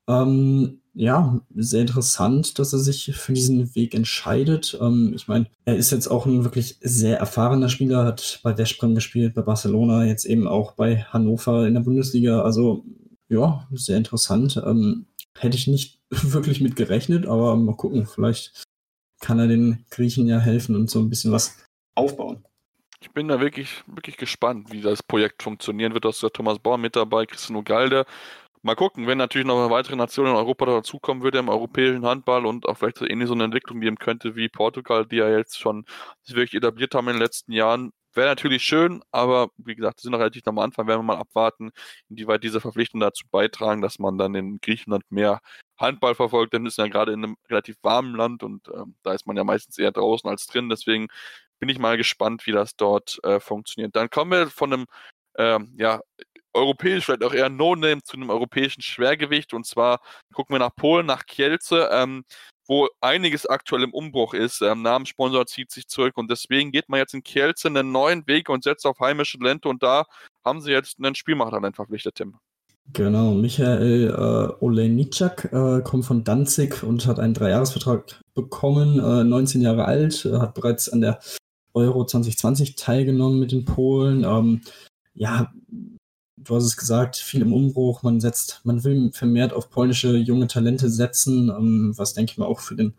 Ähm, ja, sehr interessant, dass er sich für diesen Weg entscheidet. Ähm, ich meine, er ist jetzt auch ein wirklich sehr erfahrener Spieler, hat bei Veszprem gespielt, bei Barcelona, jetzt eben auch bei Hannover in der Bundesliga. Also ja, sehr interessant. Ähm, hätte ich nicht *laughs* wirklich mit gerechnet, aber mal gucken, vielleicht kann er den Griechen ja helfen und so ein bisschen was aufbauen. Ich bin da wirklich, wirklich gespannt, wie das Projekt funktionieren wird. Da ist der Thomas Bauer mit dabei, Christian Ugalde. Mal gucken, wenn natürlich noch eine weitere Nation in Europa dazukommen würde im europäischen Handball und auch vielleicht so ähnlich so eine Entwicklung geben könnte wie Portugal, die ja jetzt schon sich wirklich etabliert haben in den letzten Jahren, wäre natürlich schön, aber wie gesagt, wir sind noch relativ am Anfang, werden wir mal abwarten, inwieweit diese Verpflichtungen dazu beitragen, dass man dann in Griechenland mehr Handball verfolgt, denn es ist ja gerade in einem relativ warmen Land und äh, da ist man ja meistens eher draußen als drin, deswegen bin ich mal gespannt, wie das dort äh, funktioniert. Dann kommen wir von einem ähm, ja, europäisch, vielleicht auch eher No-Name zu einem europäischen Schwergewicht. Und zwar gucken wir nach Polen, nach Kielce, ähm, wo einiges aktuell im Umbruch ist. Ähm, Namenssponsor zieht sich zurück und deswegen geht man jetzt in Kielce einen neuen Weg und setzt auf heimische Talente und da haben sie jetzt einen Spielmacher verpflichtet, Tim. Genau, Michael äh, Olejniczak äh, kommt von Danzig und hat einen Dreijahresvertrag bekommen, äh, 19 Jahre alt, äh, hat bereits an der Euro 2020 teilgenommen mit den Polen. Ähm, ja, du hast es gesagt, viel im Umbruch. Man setzt, man will vermehrt auf polnische junge Talente setzen, ähm, was denke ich mal auch für, den,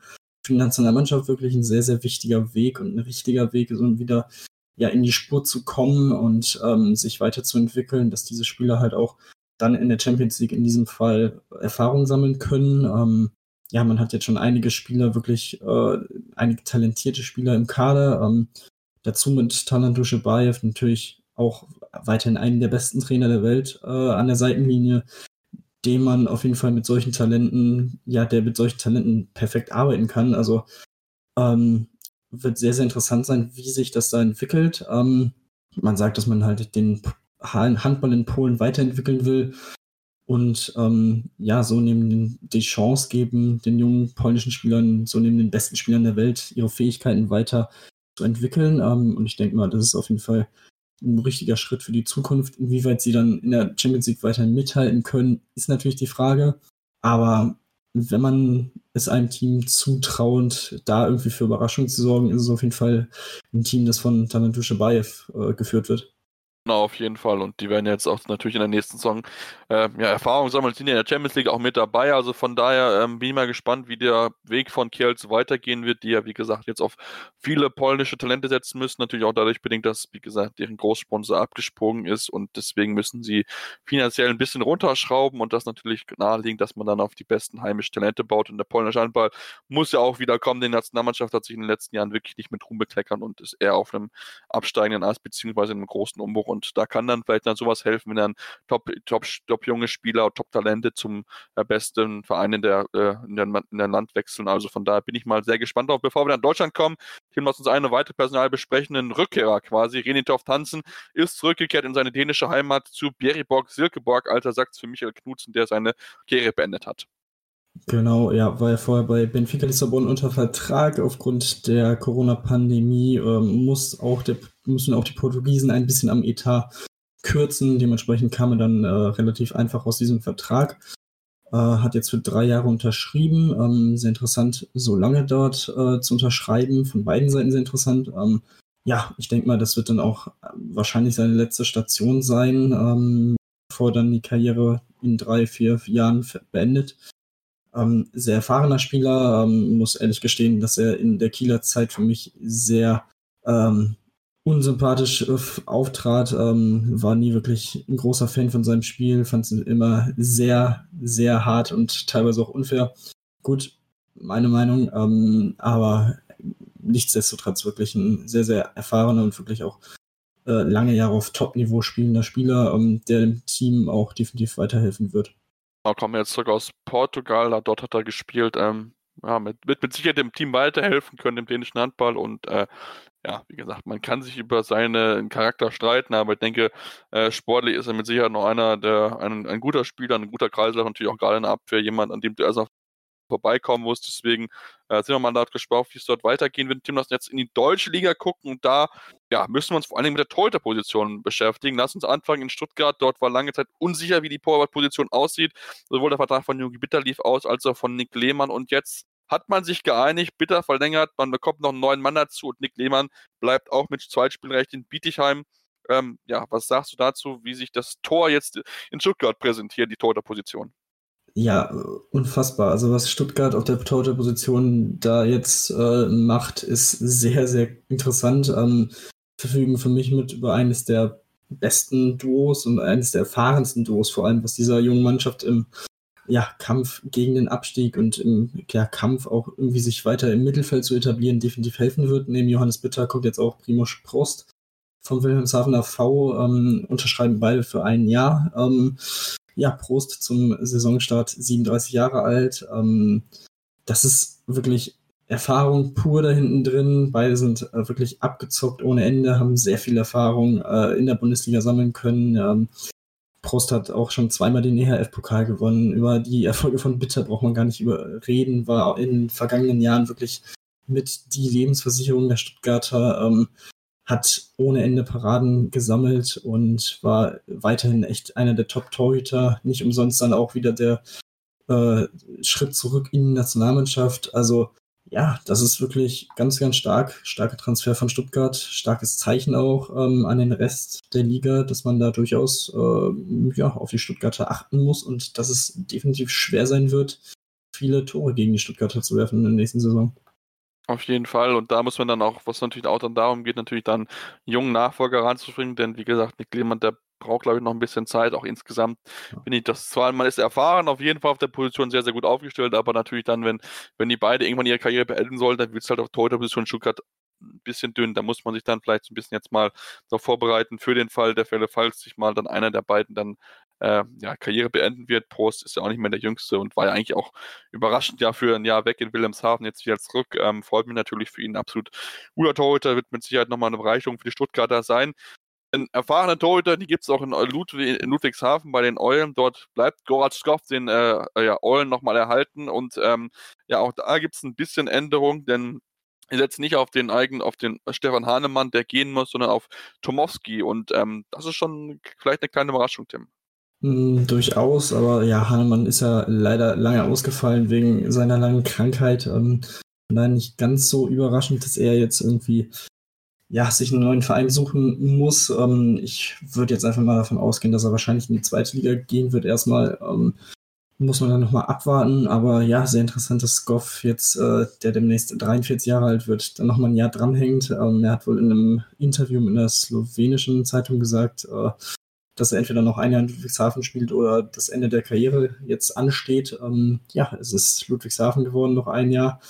für die Nationalmannschaft wirklich ein sehr, sehr wichtiger Weg und ein richtiger Weg ist, um wieder ja in die Spur zu kommen und ähm, sich weiterzuentwickeln, dass diese Spieler halt auch dann in der Champions League in diesem Fall Erfahrung sammeln können. Ähm, ja, man hat jetzt schon einige Spieler, wirklich äh, einige talentierte Spieler im Kader. Ähm, dazu mit Talan Duschebaev natürlich auch weiterhin einen der besten Trainer der Welt äh, an der Seitenlinie, dem man auf jeden Fall mit solchen Talenten, ja, der mit solchen Talenten perfekt arbeiten kann. Also Ähm, wird sehr, sehr interessant sein, wie sich das da entwickelt. Ähm, man sagt, dass man halt den Handball in Polen weiterentwickeln will und ähm, ja, so neben die Chance geben, den jungen polnischen Spielern, so neben den besten Spielern der Welt, ihre Fähigkeiten weiter zu entwickeln. Ähm, und ich denke mal, das ist auf jeden Fall ein richtiger Schritt für die Zukunft. Inwieweit sie dann in der Champions League weiterhin mithalten können, ist natürlich die Frage. Aber wenn man es einem Team zutraut, da irgendwie für Überraschung zu sorgen, ist es auf jeden Fall ein Team, das von Tanan Bayev äh, geführt wird. Auf jeden Fall. Und die werden jetzt auch natürlich in der nächsten Saison äh, ja, Erfahrung sammeln, sind ja in der Champions League auch mit dabei. Also von daher ähm, bin ich mal gespannt, wie der Weg von Kielce weitergehen wird, die ja, wie gesagt, jetzt auf viele polnische Talente setzen müssen. Natürlich auch dadurch bedingt, dass, wie gesagt, deren Großsponsor abgesprungen ist und deswegen müssen sie finanziell ein bisschen runterschrauben und das natürlich naheliegend, dass man dann auf die besten heimischen Talente baut. Und der polnische Handball muss ja auch wieder kommen. Die Nationalmannschaft hat sich in den letzten Jahren wirklich nicht mit Ruhm bekleckern und ist eher auf einem absteigenden Ast beziehungsweise einem großen Umbruch und da kann dann vielleicht dann sowas helfen, wenn dann top, top, top junge Spieler, top Talente zum äh, besten Verein in der, äh, in, der, in der Land wechseln. Also von daher bin ich mal sehr gespannt drauf. Bevor wir nach Deutschland kommen, Tim, lass uns eine weitere Personal besprechen. Ein Rückkehrer quasi. Renitoff Tanzen ist zurückgekehrt in seine dänische Heimat zu Beriborg Silkeborg. Alter sagt es für Michael Knutzen, der seine Karriere beendet hat. Genau, ja, war ja vorher bei Benfica Lissabon unter Vertrag. Aufgrund der Corona-Pandemie ähm, muss müssen auch die Portugiesen ein bisschen am Etat kürzen. Dementsprechend kam er dann äh, relativ einfach aus diesem Vertrag. Äh, hat jetzt für drei Jahre unterschrieben. Ähm, sehr interessant, so lange dort äh, zu unterschreiben. Von beiden Seiten sehr interessant. Ähm, ja, ich denke mal, das wird dann auch äh, wahrscheinlich seine letzte Station sein, ähm, bevor dann die Karriere in drei, vier Jahren beendet. Ähm, sehr erfahrener Spieler, ähm, muss ehrlich gestehen, dass er in der Kieler Zeit für mich sehr ähm, unsympathisch äh, auftrat, ähm, war nie wirklich ein großer Fan von seinem Spiel, fand es immer sehr, sehr hart und teilweise auch unfair. Gut, meine Meinung, ähm, aber nichtsdestotrotz wirklich ein sehr, sehr erfahrener und wirklich auch äh, lange Jahre auf Top-Niveau spielender Spieler, ähm, der dem Team auch definitiv weiterhelfen wird. Da kommen jetzt zurück aus Portugal, dort hat er gespielt. Ähm, ja, mit, wird mit Sicherheit dem Team weiterhelfen können, dem dänischen Handball. Und äh, ja, wie gesagt, man kann sich über seinen Charakter streiten, aber ich denke, äh, sportlich ist er mit Sicherheit noch einer, der ein, ein guter Spieler, ein guter Kreisler, natürlich auch gerade in der Abwehr, jemand, an dem du erst vorbeikommen muss. Deswegen äh, sind wir mal dort gespannt, wie es dort weitergehen wird. Tim, lass uns jetzt in die deutsche Liga gucken und da ja, müssen wir uns vor allem mit der Torhüterposition beschäftigen. Lass uns anfangen in Stuttgart. Dort war lange Zeit unsicher, wie die Torwartposition aussieht. Sowohl der Vertrag von Jogi Bitter lief aus, als auch von Nick Lehmann. Und jetzt hat man sich geeinigt, Bitter verlängert, man bekommt noch einen neuen Mann dazu und Nick Lehmann bleibt auch mit Zweitspielrecht in Bietigheim. Ähm, ja, was sagst du dazu, wie sich das Tor jetzt in Stuttgart präsentiert, die Torhüterposition? Ja, unfassbar. Also was Stuttgart auf der Torhüterposition da jetzt äh, macht, ist sehr, sehr interessant. Ähm, verfügen für mich mit über eines der besten Duos und eines der erfahrensten Duos, vor allem was dieser jungen Mannschaft im ja, Kampf gegen den Abstieg und im ja, Kampf auch irgendwie sich weiter im Mittelfeld zu etablieren, definitiv helfen wird. Neben Johannes Bitter kommt jetzt auch Primoz Prost vom Wilhelmshavener V, ähm, unterschreiben beide für ein Jahr. Ähm, ja, Prost zum Saisonstart, 37 Jahre alt. Ähm, das ist wirklich Erfahrung pur da hinten drin. Beide sind äh, wirklich abgezockt ohne Ende, haben sehr viel Erfahrung äh, in der Bundesliga sammeln können. Ähm, Prost hat auch schon zweimal den EHF-Pokal gewonnen. Über die Erfolge von Bitter braucht man gar nicht überreden. War in den vergangenen Jahren wirklich mit die Lebensversicherung der Stuttgarter. Ähm, hat ohne Ende Paraden gesammelt und war weiterhin echt einer der Top-Torhüter. Nicht umsonst dann auch wieder der äh, Schritt zurück in die Nationalmannschaft. Also ja, das ist wirklich ganz, ganz stark. Starker Transfer von Stuttgart, starkes Zeichen auch ähm, an den Rest der Liga, dass man da durchaus äh, ja, auf die Stuttgarter achten muss und dass es definitiv schwer sein wird, viele Tore gegen die Stuttgarter zu werfen in der nächsten Saison. Auf jeden Fall. Und da muss man dann auch, was natürlich auch dann darum geht, natürlich dann einen jungen Nachfolger ranzubringen, denn wie gesagt, Nick Lehmann, der braucht, glaube ich, noch ein bisschen Zeit. Auch insgesamt bin ich das zwar, man ist erfahren, auf jeden Fall auf der Position sehr, sehr gut aufgestellt, aber natürlich dann, wenn, wenn die beide irgendwann ihre Karriere beenden sollen, dann wird es halt auf Torhüter-Position Stuttgart ein bisschen dünn. Da muss man sich dann vielleicht so ein bisschen jetzt mal darauf vorbereiten für den Fall der Fälle, falls sich mal dann einer der beiden dann äh, ja, Karriere beenden wird. Prost ist ja auch nicht mehr der Jüngste und war ja eigentlich auch überraschend ja für ein Jahr weg in Wilhelmshaven, jetzt wieder zurück. Ähm, freut mich natürlich für ihn absolut. Guter Torhüter wird mit Sicherheit nochmal eine Bereicherung für die Stuttgarter sein. Ein erfahrener Torhüter, die gibt es auch in, Ludwig, in, Ludwigshafen bei den Eulen. Dort bleibt Gorat Skoff den äh, ja, Eulen nochmal erhalten. Und ähm, ja, auch da gibt es ein bisschen Änderung, denn ihr setzt nicht auf den eigenen, auf den Stefan Hahnemann, der gehen muss, sondern auf Tomowski. Und ähm, das ist schon vielleicht eine kleine Überraschung, Tim. Mm, durchaus, aber ja, Hahnemann ist ja leider lange ausgefallen wegen seiner langen Krankheit. Ähm, von nicht ganz so überraschend, dass er jetzt irgendwie ja, sich einen neuen Verein suchen muss. Ähm, ich würde jetzt einfach mal davon ausgehen, dass er wahrscheinlich in die zweite Liga gehen wird. Erstmal ähm, muss man dann nochmal abwarten. Aber ja, sehr interessant, dass Goff jetzt, äh, der demnächst 43 Jahre alt wird, dann nochmal ein Jahr dranhängt. Ähm, er hat wohl in einem Interview mit einer slowenischen Zeitung gesagt, äh, dass er entweder noch ein Jahr in Ludwigshafen spielt oder das Ende der Karriere jetzt ansteht. Ähm, ja, es ist Ludwigshafen geworden, noch ein Jahr.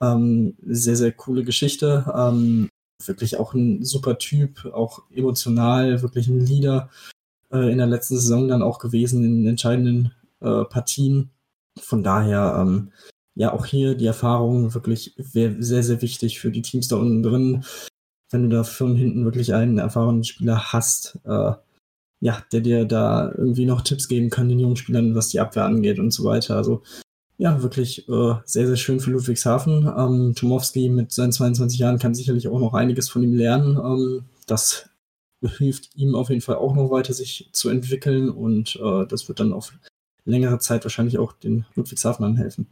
Ähm, sehr, sehr coole Geschichte. Ähm, wirklich auch ein super Typ, auch emotional, wirklich ein Leader äh, in der letzten Saison dann auch gewesen in entscheidenden äh, Partien. Von daher, ähm, ja, auch hier die Erfahrung wirklich sehr, sehr wichtig für die Teams da unten drin. Wenn du da von hinten wirklich einen erfahrenen Spieler hast, äh, ja, der dir da irgendwie noch Tipps geben kann, den jungen Spielern, was die Abwehr angeht und so weiter. Also ja, wirklich äh, sehr, sehr schön für Ludwigshafen. Ähm, Tomowski mit seinen 22 Jahren kann sicherlich auch noch einiges von ihm lernen. Ähm, das hilft ihm auf jeden Fall auch noch weiter, sich zu entwickeln und äh, das wird dann auf längere Zeit wahrscheinlich auch den Ludwigshafenern helfen.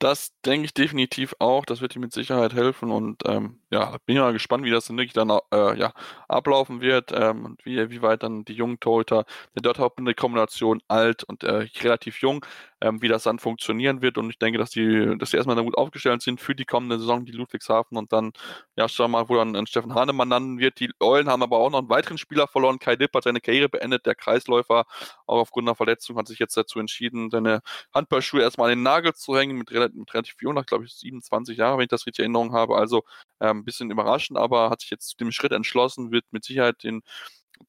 Das denke ich definitiv auch. Das wird ihm mit Sicherheit helfen. Und ähm, ja, bin mal gespannt, wie das dann wirklich dann äh, ja, ablaufen wird ähm, und wie, wie weit dann die jungen Torhüter, der dort auch eine Kombination alt und äh, relativ jung, ähm, wie das dann funktionieren wird. Und ich denke, dass die, dass die erstmal dann gut aufgestellt sind für die kommende Saison, die Ludwigshafen. Und dann, ja, schauen wir mal, wo dann ein Steffen Hahnemann landen wird. Die Eulen haben aber auch noch einen weiteren Spieler verloren. Kai Dipp hat seine Karriere beendet. Der Kreisläufer, auch aufgrund einer Verletzung, hat sich jetzt dazu entschieden, seine Handballschuhe erstmal an den Nagel zu hängen, mit relativ, mit relativ jung, nach, glaube ich, 27 Jahren, wenn ich das richtig in Erinnerung habe. Also ein ähm, bisschen überraschend, aber hat sich jetzt zu dem Schritt entschlossen, wird mit Sicherheit den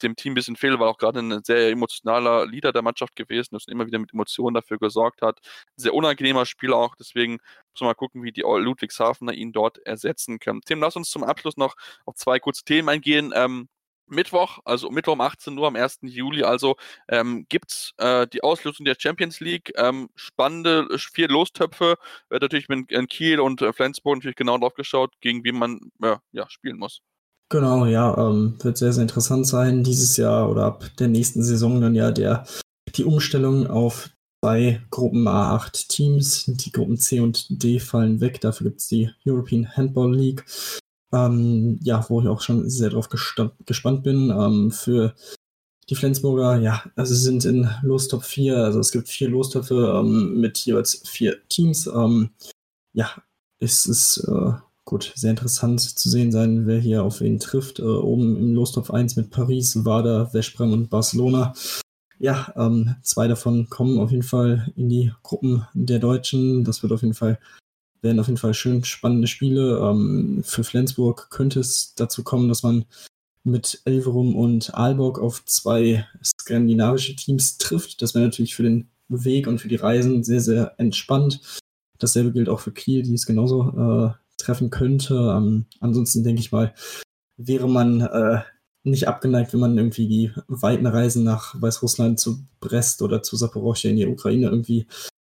dem Team ein bisschen fehlen, weil auch gerade ein sehr emotionaler Leader der Mannschaft gewesen und immer wieder mit Emotionen dafür gesorgt hat. Sehr unangenehmer Spieler auch, deswegen muss man mal gucken, wie die Ludwigshafener ihn dort ersetzen können. Tim, lass uns zum Abschluss noch auf zwei kurze Themen eingehen. Ähm, Mittwoch, also Mittwoch um 18 Uhr am 1. Juli, also ähm, gibt es äh, die Auslösung der Champions League. Ähm, spannende vier Lostöpfe. Wird natürlich mit in Kiel und äh, Flensburg natürlich genau drauf geschaut, gegen wie man äh, ja, spielen muss. Genau, ja, ähm, wird sehr, sehr interessant sein dieses Jahr oder ab der nächsten Saison dann ja der, die Umstellung auf zwei Gruppen A8 Teams. Die Gruppen C und D fallen weg. Dafür gibt es die European Handball League. Ähm, ja, wo ich auch schon sehr drauf gespannt bin. Ähm, für die Flensburger, ja, also sind in Lostop 4, also es gibt vier Lostöpfe ähm, mit jeweils vier Teams. Ähm, ja, es ist äh, gut, sehr interessant zu sehen sein, wer hier auf wen trifft. Äh, oben im Lostopf 1 mit Paris, Wada, Veszprem und Barcelona. Ja, ähm, zwei davon kommen auf jeden Fall in die Gruppen der Deutschen. Das wird auf jeden Fall, werden auf jeden Fall schön spannende Spiele. Ähm, für Flensburg könnte es dazu kommen, dass man mit Elverum und Aalborg auf zwei skandinavische Teams trifft. Das wäre natürlich für den Weg und für die Reisen sehr, sehr entspannt. Dasselbe gilt auch für Kiel, die ist genauso äh, treffen könnte. Ähm, ansonsten denke ich mal, wäre man äh, nicht abgeneigt, wenn man irgendwie die weiten Reisen nach Weißrussland zu Brest oder zu Saporoschje in die Ukraine irgendwie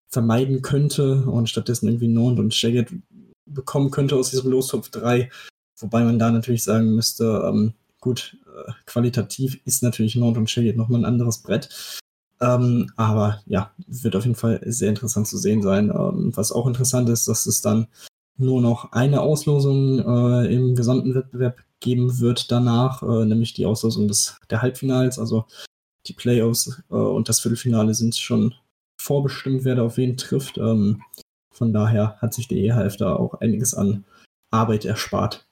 vermeiden könnte und stattdessen irgendwie Nord und Szeged bekommen könnte aus diesem Lostopf 3. Wobei man da natürlich sagen müsste, ähm, gut, äh, qualitativ ist natürlich Nord und Szeged nochmal ein anderes Brett. Ähm, aber ja, wird auf jeden Fall sehr interessant zu sehen sein. Ähm, was auch interessant ist, dass es dann nur noch eine Auslosung äh, im gesamten Wettbewerb geben wird danach, äh, nämlich die Auslosung des, der Halbfinals. Also die Playoffs äh, und das Viertelfinale sind schon vorbestimmt, wer da auf wen trifft. Ähm, von daher hat sich die EHF da auch einiges an Arbeit erspart.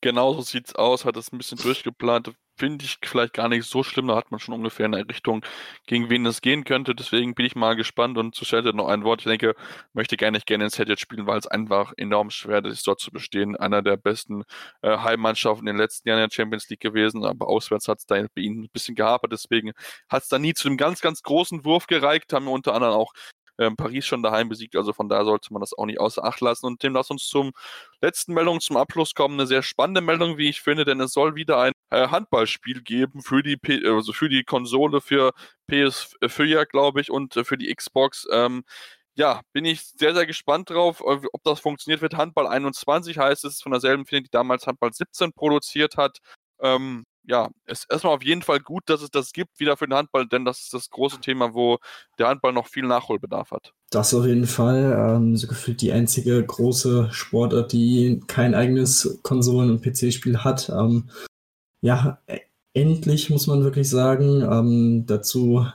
Genauso sieht es aus, hat es ein bisschen durchgeplant. Finde ich vielleicht gar nicht so schlimm. Da hat man schon ungefähr eine Richtung, gegen wen es gehen könnte. Deswegen bin ich mal gespannt und zu Shelter noch ein Wort. Ich denke, möchte gerne nicht gerne in jetzt spielen, weil es einfach enorm schwer ist, dort zu bestehen. Einer der besten äh, Heimmannschaften in den letzten Jahren in der Champions League gewesen, aber auswärts hat es da bei ihnen ein bisschen gehapert. Deswegen hat es da nie zu einem ganz, ganz großen Wurf gereicht. Haben wir unter anderem auch ähm, Paris schon daheim besiegt. Also von daher sollte man das auch nicht außer Acht lassen. Und dem lass uns zum letzten Meldung zum Abschluss kommen. Eine sehr spannende Meldung, wie ich finde, denn es soll wieder ein äh, Handballspiel geben für die P also für die Konsole, für PS4, glaube ich, und äh, für die Xbox. Ähm, ja, bin ich sehr, sehr gespannt drauf, äh, ob das funktioniert wird. Handball 21 heißt es, von derselben Firma, die damals Handball 17 produziert hat. Ähm, ja, es ist erstmal auf jeden Fall gut, dass es das gibt, wieder für den Handball, denn das ist das große Thema, wo der Handball noch viel Nachholbedarf hat. Das auf jeden Fall. Ähm, so gefühlt die einzige große Sportart, die kein eigenes Konsolen- und PC-Spiel hat. Ähm, ja, e-, endlich muss man wirklich sagen. Ähm, dazu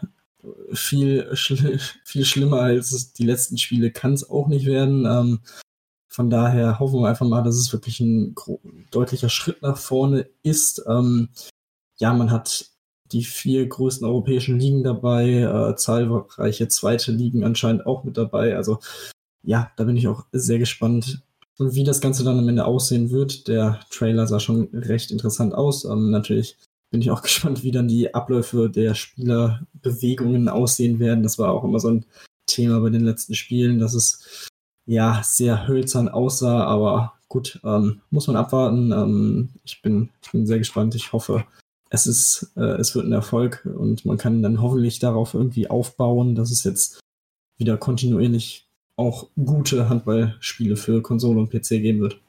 viel, schl viel schlimmer als die letzten Spiele kann es auch nicht werden. Ähm, von daher hoffen wir einfach mal, dass es wirklich ein deutlicher Schritt nach vorne ist. Ähm, ja, man hat die vier größten europäischen Ligen dabei, äh, zahlreiche zweite Ligen anscheinend auch mit dabei. Also ja, da bin ich auch sehr gespannt, wie das Ganze dann am Ende aussehen wird. Der Trailer sah schon recht interessant aus. Ähm, natürlich bin ich auch *laughs* gespannt, wie dann die Abläufe der Spielerbewegungen aussehen werden. Das war auch immer so ein Thema bei den letzten Spielen, dass es ja, sehr hölzern aussah, aber gut, ähm, muss man abwarten. Ähm, ich, bin, ich bin sehr gespannt. Ich hoffe, es, ist, äh, es wird ein Erfolg und man kann dann hoffentlich darauf irgendwie aufbauen, dass es jetzt wieder kontinuierlich auch gute Handballspiele für Konsole und PC geben wird.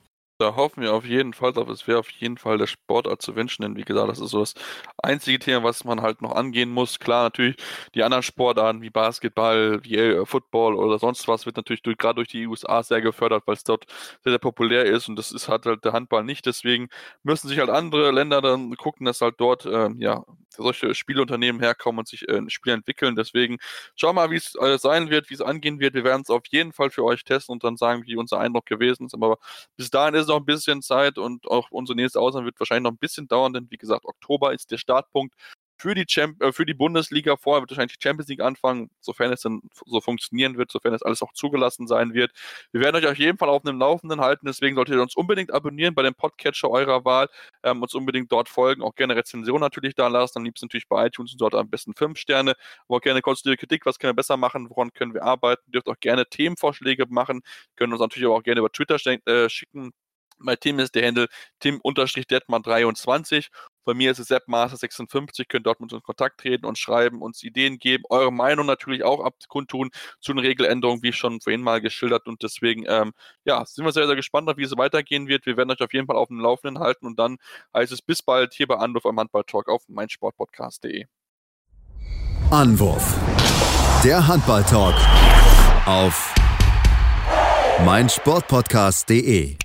Da hoffen wir auf jeden Fall drauf. Es wäre auf jeden Fall der Sportart zu wünschen, denn wie gesagt, das ist so das einzige Thema, was man halt noch angehen muss. Klar, natürlich die anderen Sportarten wie Basketball, wie äh, Football oder sonst was wird natürlich durch, gerade durch die USA sehr gefördert, weil es dort sehr, sehr populär ist und das ist halt, halt der Handball nicht. Deswegen müssen sich halt andere Länder dann gucken, dass halt dort äh, ja solche Spielunternehmen herkommen und sich äh, ein Spiel entwickeln. Deswegen schauen wir mal, wie es äh, sein wird, wie es angehen wird. Wir werden es auf jeden Fall für euch testen und dann sagen, wie unser Eindruck gewesen ist. Aber bis dahin ist noch ein bisschen Zeit und auch unsere nächste Ausnahme wird wahrscheinlich noch ein bisschen dauern, denn wie gesagt, Oktober ist der Startpunkt für die, Champ äh, für die Bundesliga. Vorher wird wahrscheinlich die Champions League anfangen, sofern es dann so funktionieren wird, sofern es alles auch zugelassen sein wird. Wir werden euch auf jeden Fall auf dem Laufenden halten, deswegen solltet ihr uns unbedingt abonnieren bei dem Podcatcher eurer Wahl, ähm, uns unbedingt dort folgen, auch gerne Rezension natürlich da lassen, am liebsten natürlich bei iTunes und dort am besten 5 Sterne, aber auch gerne konstruktive Kritik, was können wir besser machen, woran können wir arbeiten, dürft auch gerne Themenvorschläge machen, können uns natürlich auch gerne über Twitter äh, schicken, mein Team ist der Handle tim-detman23. Bei mir ist es seppmaster56. Könnt dort mit uns in Kontakt treten und schreiben, uns Ideen geben, eure Meinung natürlich auch abkundtun zu den Regeländerungen, wie schon vorhin mal geschildert. Und deswegen, ähm, ja, sind wir sehr, sehr gespannt, wie es weitergehen wird. Wir werden euch auf jeden Fall auf dem Laufenden halten und dann heißt es bis bald hier bei Anruf am Handball-Talk auf meinsportpodcast.de. Anwurf. Der Handball-Talk auf meinsportpodcast.de